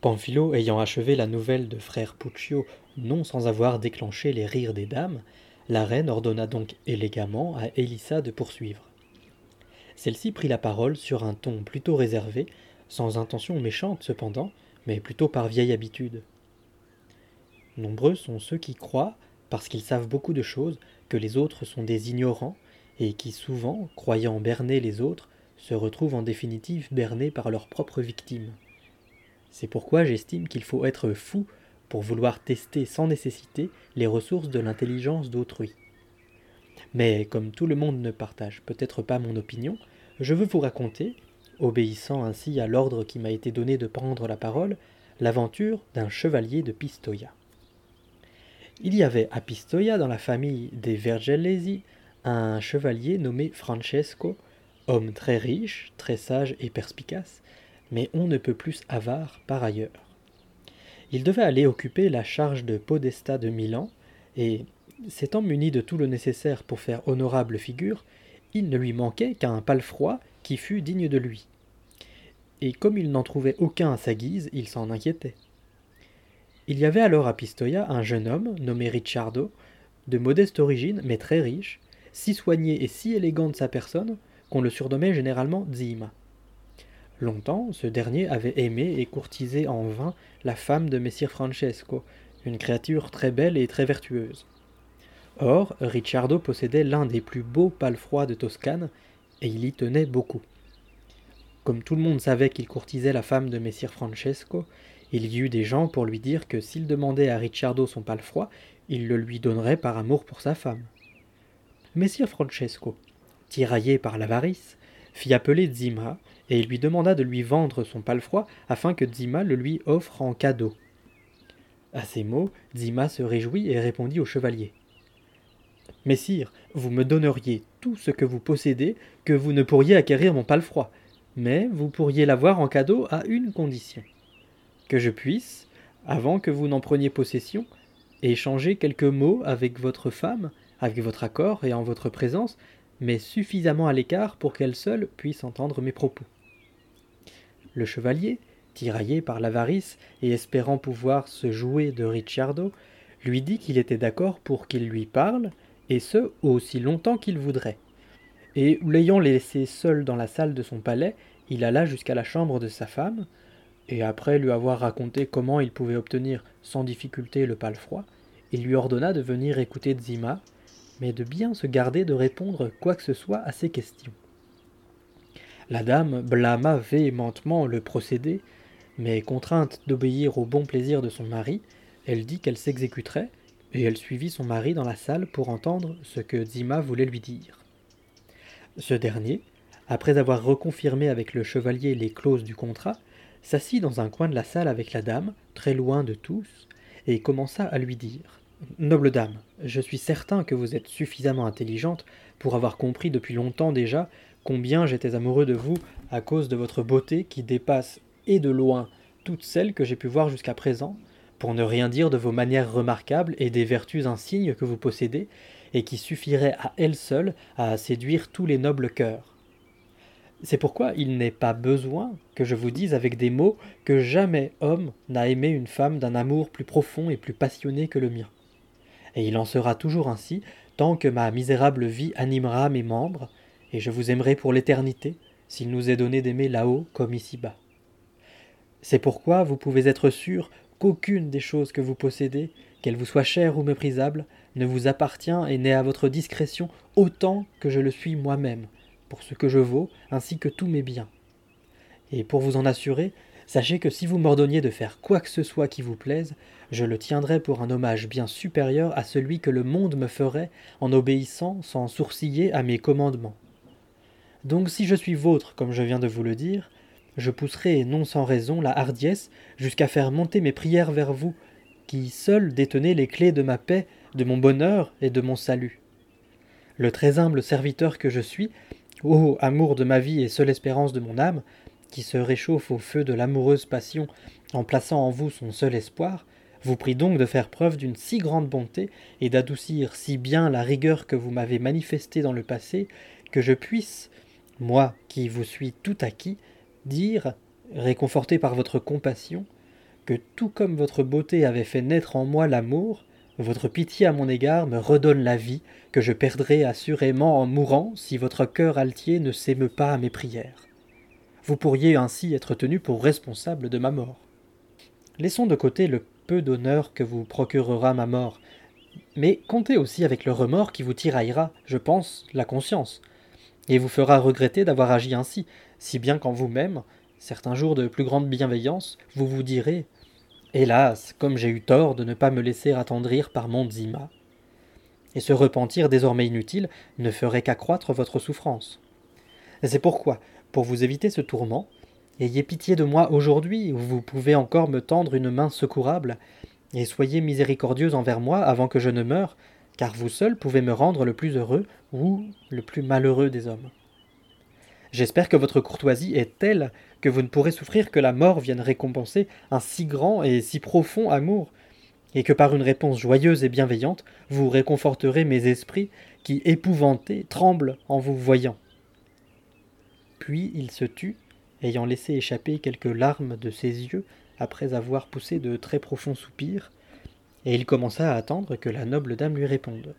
Pamphilo ayant achevé la nouvelle de frère Puccio, non sans avoir déclenché les rires des dames, la reine ordonna donc élégamment à Élissa de poursuivre. Celle-ci prit la parole sur un ton plutôt réservé, sans intention méchante cependant, mais plutôt par vieille habitude. Nombreux sont ceux qui croient, parce qu'ils savent beaucoup de choses, que les autres sont des ignorants, et qui souvent, croyant berner les autres, se retrouvent en définitive bernés par leurs propres victimes. C'est pourquoi j'estime qu'il faut être fou pour vouloir tester sans nécessité les ressources de l'intelligence d'autrui. Mais comme tout le monde ne partage peut-être pas mon opinion, je veux vous raconter, obéissant ainsi à l'ordre qui m'a été donné de prendre la parole, l'aventure d'un chevalier de Pistoia. Il y avait à Pistoia, dans la famille des Vergellesi, un chevalier nommé Francesco, homme très riche, très sage et perspicace, mais on ne peut plus avare par ailleurs. Il devait aller occuper la charge de podestat de Milan, et, s'étant muni de tout le nécessaire pour faire honorable figure, il ne lui manquait qu'un palefroid qui fût digne de lui. Et comme il n'en trouvait aucun à sa guise, il s'en inquiétait. Il y avait alors à Pistoia un jeune homme, nommé Ricciardo, de modeste origine, mais très riche, si soigné et si élégant de sa personne, qu'on le surnommait généralement Zima. Longtemps, ce dernier avait aimé et courtisé en vain la femme de Messire Francesco, une créature très belle et très vertueuse. Or, Ricciardo possédait l'un des plus beaux palefroids de Toscane, et il y tenait beaucoup. Comme tout le monde savait qu'il courtisait la femme de Messire Francesco, il y eut des gens pour lui dire que s'il demandait à Ricciardo son palefroid, il le lui donnerait par amour pour sa femme. Messire Francesco, tiraillé par l'avarice, fit appeler Zima, et il lui demanda de lui vendre son palefroid afin que Zima le lui offre en cadeau. À ces mots, Zima se réjouit et répondit au chevalier. Messire, vous me donneriez tout ce que vous possédez, que vous ne pourriez acquérir mon palefroid, mais vous pourriez l'avoir en cadeau à une condition que je puisse, avant que vous n'en preniez possession, échanger quelques mots avec votre femme, avec votre accord et en votre présence, mais suffisamment à l'écart pour qu'elle seule puisse entendre mes propos. Le chevalier, tiraillé par l'avarice et espérant pouvoir se jouer de Ricciardo, lui dit qu'il était d'accord pour qu'il lui parle, et ce aussi longtemps qu'il voudrait. Et l'ayant laissé seul dans la salle de son palais, il alla jusqu'à la chambre de sa femme, et après lui avoir raconté comment il pouvait obtenir sans difficulté le palefroid, il lui ordonna de venir écouter Zima, mais de bien se garder de répondre quoi que ce soit à ses questions. La dame blâma véhémentement le procédé, mais contrainte d'obéir au bon plaisir de son mari, elle dit qu'elle s'exécuterait, et elle suivit son mari dans la salle pour entendre ce que Zima voulait lui dire. Ce dernier, après avoir reconfirmé avec le chevalier les clauses du contrat, s'assit dans un coin de la salle avec la dame, très loin de tous, et commença à lui dire Noble dame, je suis certain que vous êtes suffisamment intelligente pour avoir compris depuis longtemps déjà combien j'étais amoureux de vous à cause de votre beauté qui dépasse et de loin toutes celles que j'ai pu voir jusqu'à présent, pour ne rien dire de vos manières remarquables et des vertus insignes que vous possédez, et qui suffiraient à elles seules à séduire tous les nobles cœurs. C'est pourquoi il n'est pas besoin que je vous dise avec des mots que jamais homme n'a aimé une femme d'un amour plus profond et plus passionné que le mien. Et il en sera toujours ainsi tant que ma misérable vie animera mes membres, et je vous aimerai pour l'éternité, s'il nous est donné d'aimer là-haut comme ici-bas. C'est pourquoi vous pouvez être sûr qu'aucune des choses que vous possédez, qu'elles vous soient chères ou méprisables, ne vous appartient et n'est à votre discrétion autant que je le suis moi-même, pour ce que je vaux, ainsi que tous mes biens. Et pour vous en assurer, sachez que si vous m'ordonniez de faire quoi que ce soit qui vous plaise, je le tiendrai pour un hommage bien supérieur à celui que le monde me ferait en obéissant sans sourciller à mes commandements. Donc si je suis vôtre, comme je viens de vous le dire, je pousserai non sans raison la hardiesse jusqu'à faire monter mes prières vers vous, qui seul détenez les clés de ma paix, de mon bonheur et de mon salut. Le très humble serviteur que je suis Ô amour de ma vie et seule espérance de mon âme, qui se réchauffe au feu de l'amoureuse passion en plaçant en vous son seul espoir, vous prie donc de faire preuve d'une si grande bonté et d'adoucir si bien la rigueur que vous m'avez manifestée dans le passé, que je puisse, moi qui vous suis tout acquis, dire, réconforté par votre compassion, que tout comme votre beauté avait fait naître en moi l'amour, votre pitié à mon égard me redonne la vie, que je perdrai assurément en mourant si votre cœur altier ne s'émeut pas à mes prières. Vous pourriez ainsi être tenu pour responsable de ma mort. Laissons de côté le peu d'honneur que vous procurera ma mort, mais comptez aussi avec le remords qui vous tiraillera, je pense, la conscience, et vous fera regretter d'avoir agi ainsi, si bien qu'en vous-même, certains jours de plus grande bienveillance, vous vous direz Hélas, comme j'ai eu tort de ne pas me laisser attendrir par mon Zima. Et ce repentir désormais inutile ne ferait qu'accroître votre souffrance. C'est pourquoi, pour vous éviter ce tourment, ayez pitié de moi aujourd'hui où vous pouvez encore me tendre une main secourable, et soyez miséricordieux envers moi avant que je ne meure, car vous seul pouvez me rendre le plus heureux ou le plus malheureux des hommes. J'espère que votre courtoisie est telle que vous ne pourrez souffrir que la mort vienne récompenser un si grand et si profond amour, et que par une réponse joyeuse et bienveillante, vous réconforterez mes esprits qui, épouvantés, tremblent en vous voyant. Puis il se tut, ayant laissé échapper quelques larmes de ses yeux après avoir poussé de très profonds soupirs, et il commença à attendre que la noble dame lui réponde.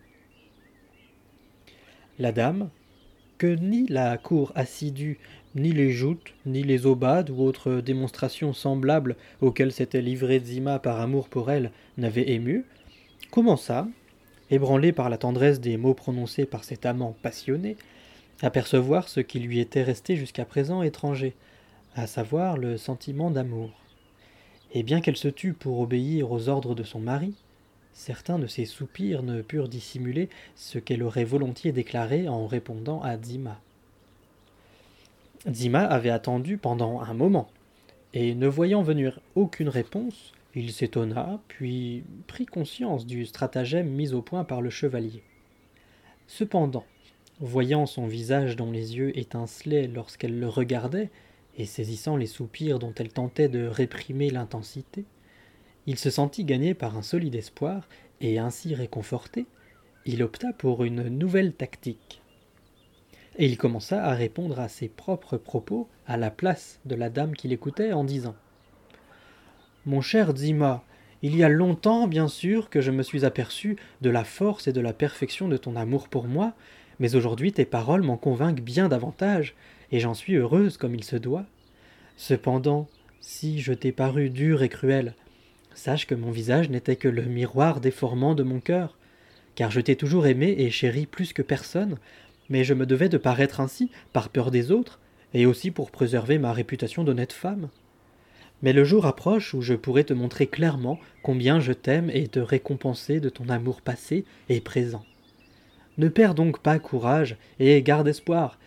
La dame, que ni la cour assidue, ni les joutes, ni les aubades ou autres démonstrations semblables auxquelles s'était livré Zima par amour pour elle n'avaient ému, commença, ébranlé par la tendresse des mots prononcés par cet amant passionné, à percevoir ce qui lui était resté jusqu'à présent étranger, à savoir le sentiment d'amour. Et bien qu'elle se tût pour obéir aux ordres de son mari, Certains de ses soupirs ne purent dissimuler ce qu'elle aurait volontiers déclaré en répondant à Dima. Dima avait attendu pendant un moment, et ne voyant venir aucune réponse, il s'étonna, puis prit conscience du stratagème mis au point par le chevalier. Cependant, voyant son visage dont les yeux étincelaient lorsqu'elle le regardait, et saisissant les soupirs dont elle tentait de réprimer l'intensité, il se sentit gagné par un solide espoir, et ainsi réconforté, il opta pour une nouvelle tactique. Et il commença à répondre à ses propres propos à la place de la dame qui l'écoutait en disant Mon cher Zima, il y a longtemps, bien sûr, que je me suis aperçu de la force et de la perfection de ton amour pour moi, mais aujourd'hui tes paroles m'en convainquent bien davantage, et j'en suis heureuse comme il se doit. Cependant, si je t'ai paru dur et cruel, Sache que mon visage n'était que le miroir déformant de mon cœur, car je t'ai toujours aimé et chéri plus que personne, mais je me devais de paraître ainsi par peur des autres, et aussi pour préserver ma réputation d'honnête femme. Mais le jour approche où je pourrai te montrer clairement combien je t'aime et te récompenser de ton amour passé et présent. Ne perds donc pas courage et garde espoir,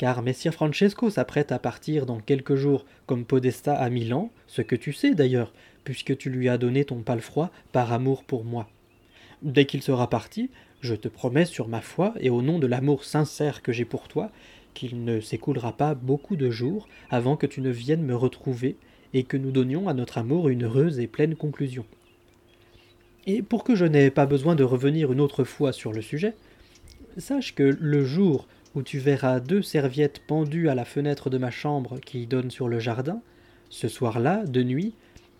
car Messire Francesco s'apprête à partir dans quelques jours comme podesta à Milan, ce que tu sais d'ailleurs, puisque tu lui as donné ton palefroid par amour pour moi. Dès qu'il sera parti, je te promets sur ma foi et au nom de l'amour sincère que j'ai pour toi, qu'il ne s'écoulera pas beaucoup de jours avant que tu ne viennes me retrouver et que nous donnions à notre amour une heureuse et pleine conclusion. Et pour que je n'aie pas besoin de revenir une autre fois sur le sujet, sache que le jour où tu verras deux serviettes pendues à la fenêtre de ma chambre qui donne sur le jardin, ce soir-là, de nuit,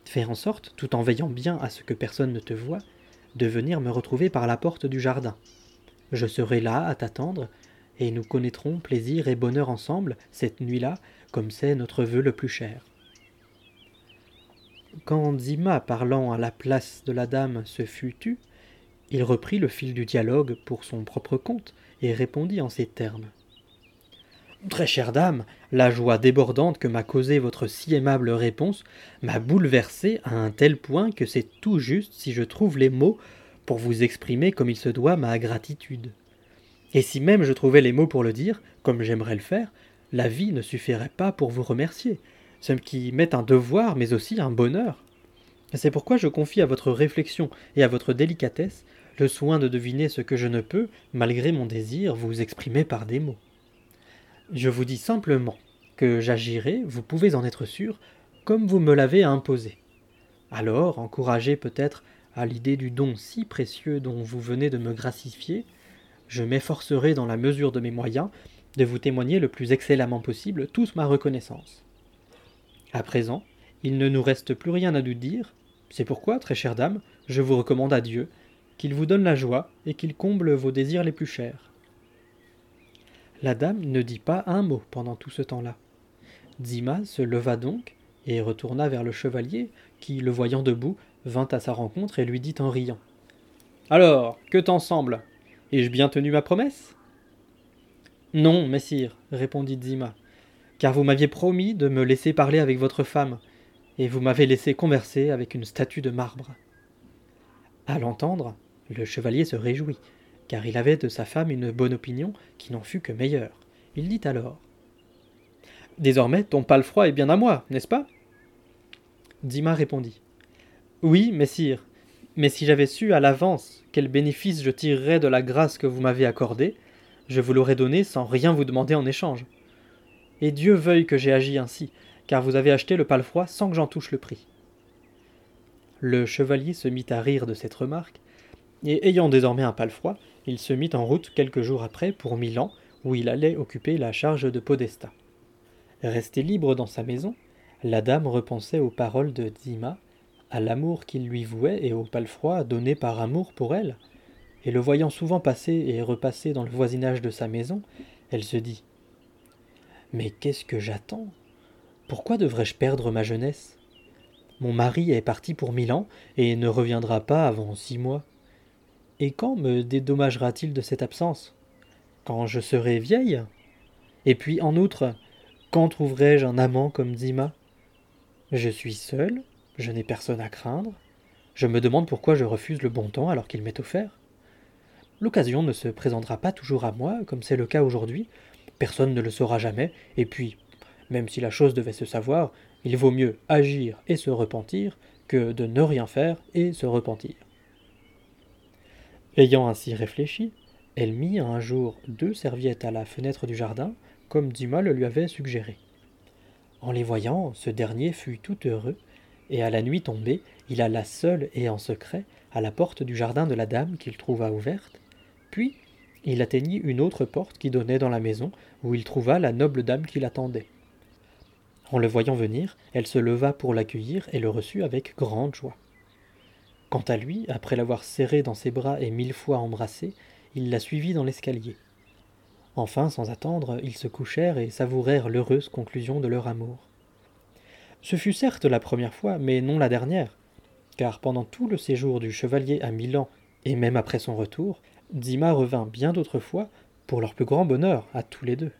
faire en sorte, tout en veillant bien à ce que personne ne te voie, de venir me retrouver par la porte du jardin. Je serai là à t'attendre, et nous connaîtrons plaisir et bonheur ensemble cette nuit-là, comme c'est notre vœu le plus cher. Quand Zima, parlant à la place de la dame, se fut tu, il reprit le fil du dialogue pour son propre compte et répondit en ces termes. Très chère dame, la joie débordante que m'a causée votre si aimable réponse m'a bouleversé à un tel point que c'est tout juste si je trouve les mots pour vous exprimer comme il se doit ma gratitude. Et si même je trouvais les mots pour le dire, comme j'aimerais le faire, la vie ne suffirait pas pour vous remercier, ce qui m'est un devoir mais aussi un bonheur. C'est pourquoi je confie à votre réflexion et à votre délicatesse soin de deviner ce que je ne peux, malgré mon désir, vous exprimer par des mots. Je vous dis simplement que j'agirai, vous pouvez en être sûr, comme vous me l'avez imposé. Alors, encouragé peut-être à l'idée du don si précieux dont vous venez de me gratifier, je m'efforcerai dans la mesure de mes moyens de vous témoigner le plus excellemment possible toute ma reconnaissance. À présent, il ne nous reste plus rien à nous dire, C'est pourquoi, très chère dame, je vous recommande à Dieu, qu'il vous donne la joie et qu'il comble vos désirs les plus chers. La dame ne dit pas un mot pendant tout ce temps-là. Dima se leva donc et retourna vers le chevalier, qui, le voyant debout, vint à sa rencontre et lui dit en riant. Alors, que t'en semble Ai-je bien tenu ma promesse Non, messire, répondit Dima, car vous m'aviez promis de me laisser parler avec votre femme, et vous m'avez laissé converser avec une statue de marbre. À l'entendre, le chevalier se réjouit, car il avait de sa femme une bonne opinion qui n'en fut que meilleure. Il dit alors Désormais, ton palefroid est bien à moi, n'est-ce pas? Dima répondit Oui, messire, mais si j'avais su à l'avance quel bénéfice je tirerais de la grâce que vous m'avez accordée, je vous l'aurais donné sans rien vous demander en échange. Et Dieu veuille que j'aie agi ainsi, car vous avez acheté le palefroid sans que j'en touche le prix. Le chevalier se mit à rire de cette remarque, et ayant désormais un palefroid, il se mit en route quelques jours après pour Milan, où il allait occuper la charge de podesta. Resté libre dans sa maison, la dame repensait aux paroles de Dima, à l'amour qu'il lui vouait et au palefroid donné par amour pour elle, et le voyant souvent passer et repasser dans le voisinage de sa maison, elle se dit Mais qu'est-ce que j'attends? Pourquoi devrais-je perdre ma jeunesse? Mon mari est parti pour Milan et ne reviendra pas avant six mois. Et quand me dédommagera-t-il de cette absence? Quand je serai vieille? Et puis, en outre, quand trouverai-je un amant comme Dima Je suis seule, je n'ai personne à craindre. Je me demande pourquoi je refuse le bon temps alors qu'il m'est offert. L'occasion ne se présentera pas toujours à moi, comme c'est le cas aujourd'hui. Personne ne le saura jamais, et puis, même si la chose devait se savoir, il vaut mieux agir et se repentir que de ne rien faire et se repentir. Ayant ainsi réfléchi, elle mit un jour deux serviettes à la fenêtre du jardin, comme Dumas le lui avait suggéré. En les voyant, ce dernier fut tout heureux, et à la nuit tombée, il alla seul et en secret à la porte du jardin de la dame qu'il trouva ouverte, puis il atteignit une autre porte qui donnait dans la maison, où il trouva la noble dame qui l'attendait. En le voyant venir, elle se leva pour l'accueillir et le reçut avec grande joie. Quant à lui, après l'avoir serrée dans ses bras et mille fois embrassée, il la suivit dans l'escalier. Enfin, sans attendre, ils se couchèrent et savourèrent l'heureuse conclusion de leur amour. Ce fut certes la première fois, mais non la dernière, car pendant tout le séjour du chevalier à Milan, et même après son retour, Dima revint bien d'autres fois, pour leur plus grand bonheur à tous les deux.